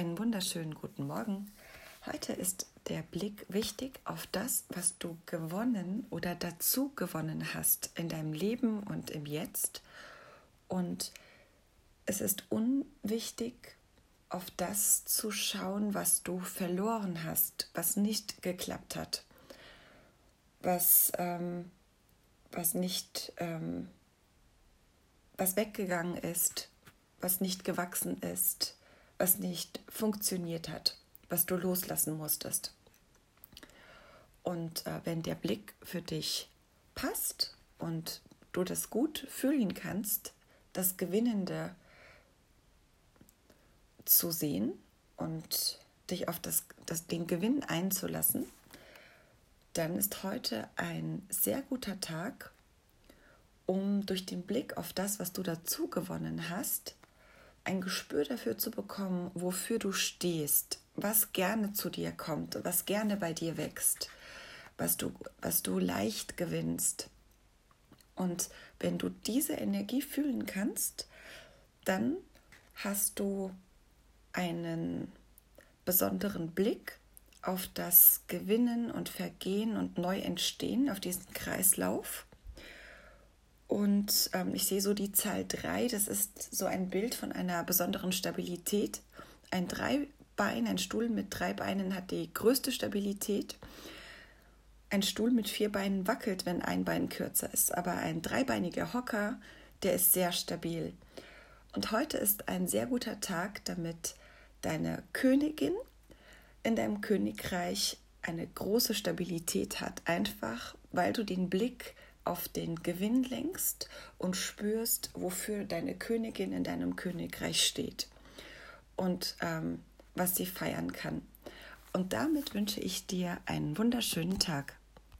Einen wunderschönen guten Morgen. Heute ist der Blick wichtig auf das, was du gewonnen oder dazu gewonnen hast in deinem Leben und im Jetzt. Und es ist unwichtig, auf das zu schauen, was du verloren hast, was nicht geklappt hat, was, ähm, was nicht, ähm, was weggegangen ist, was nicht gewachsen ist was nicht funktioniert hat, was du loslassen musstest. Und äh, wenn der Blick für dich passt und du das gut fühlen kannst, das Gewinnende zu sehen und dich auf das, das, den Gewinn einzulassen, dann ist heute ein sehr guter Tag, um durch den Blick auf das, was du dazu gewonnen hast, ein Gespür dafür zu bekommen, wofür du stehst, was gerne zu dir kommt, was gerne bei dir wächst, was du, was du leicht gewinnst. Und wenn du diese Energie fühlen kannst, dann hast du einen besonderen Blick auf das Gewinnen und Vergehen und Neuentstehen, auf diesen Kreislauf. Und ähm, ich sehe so die Zahl 3, das ist so ein Bild von einer besonderen Stabilität. Ein Dreibein, ein Stuhl mit drei Beinen hat die größte Stabilität. Ein Stuhl mit vier Beinen wackelt, wenn ein Bein kürzer ist, aber ein dreibeiniger Hocker, der ist sehr stabil. Und heute ist ein sehr guter Tag, damit deine Königin in deinem Königreich eine große Stabilität hat, einfach weil du den Blick auf den Gewinn lenkst und spürst, wofür deine Königin in deinem Königreich steht und ähm, was sie feiern kann. Und damit wünsche ich dir einen wunderschönen Tag.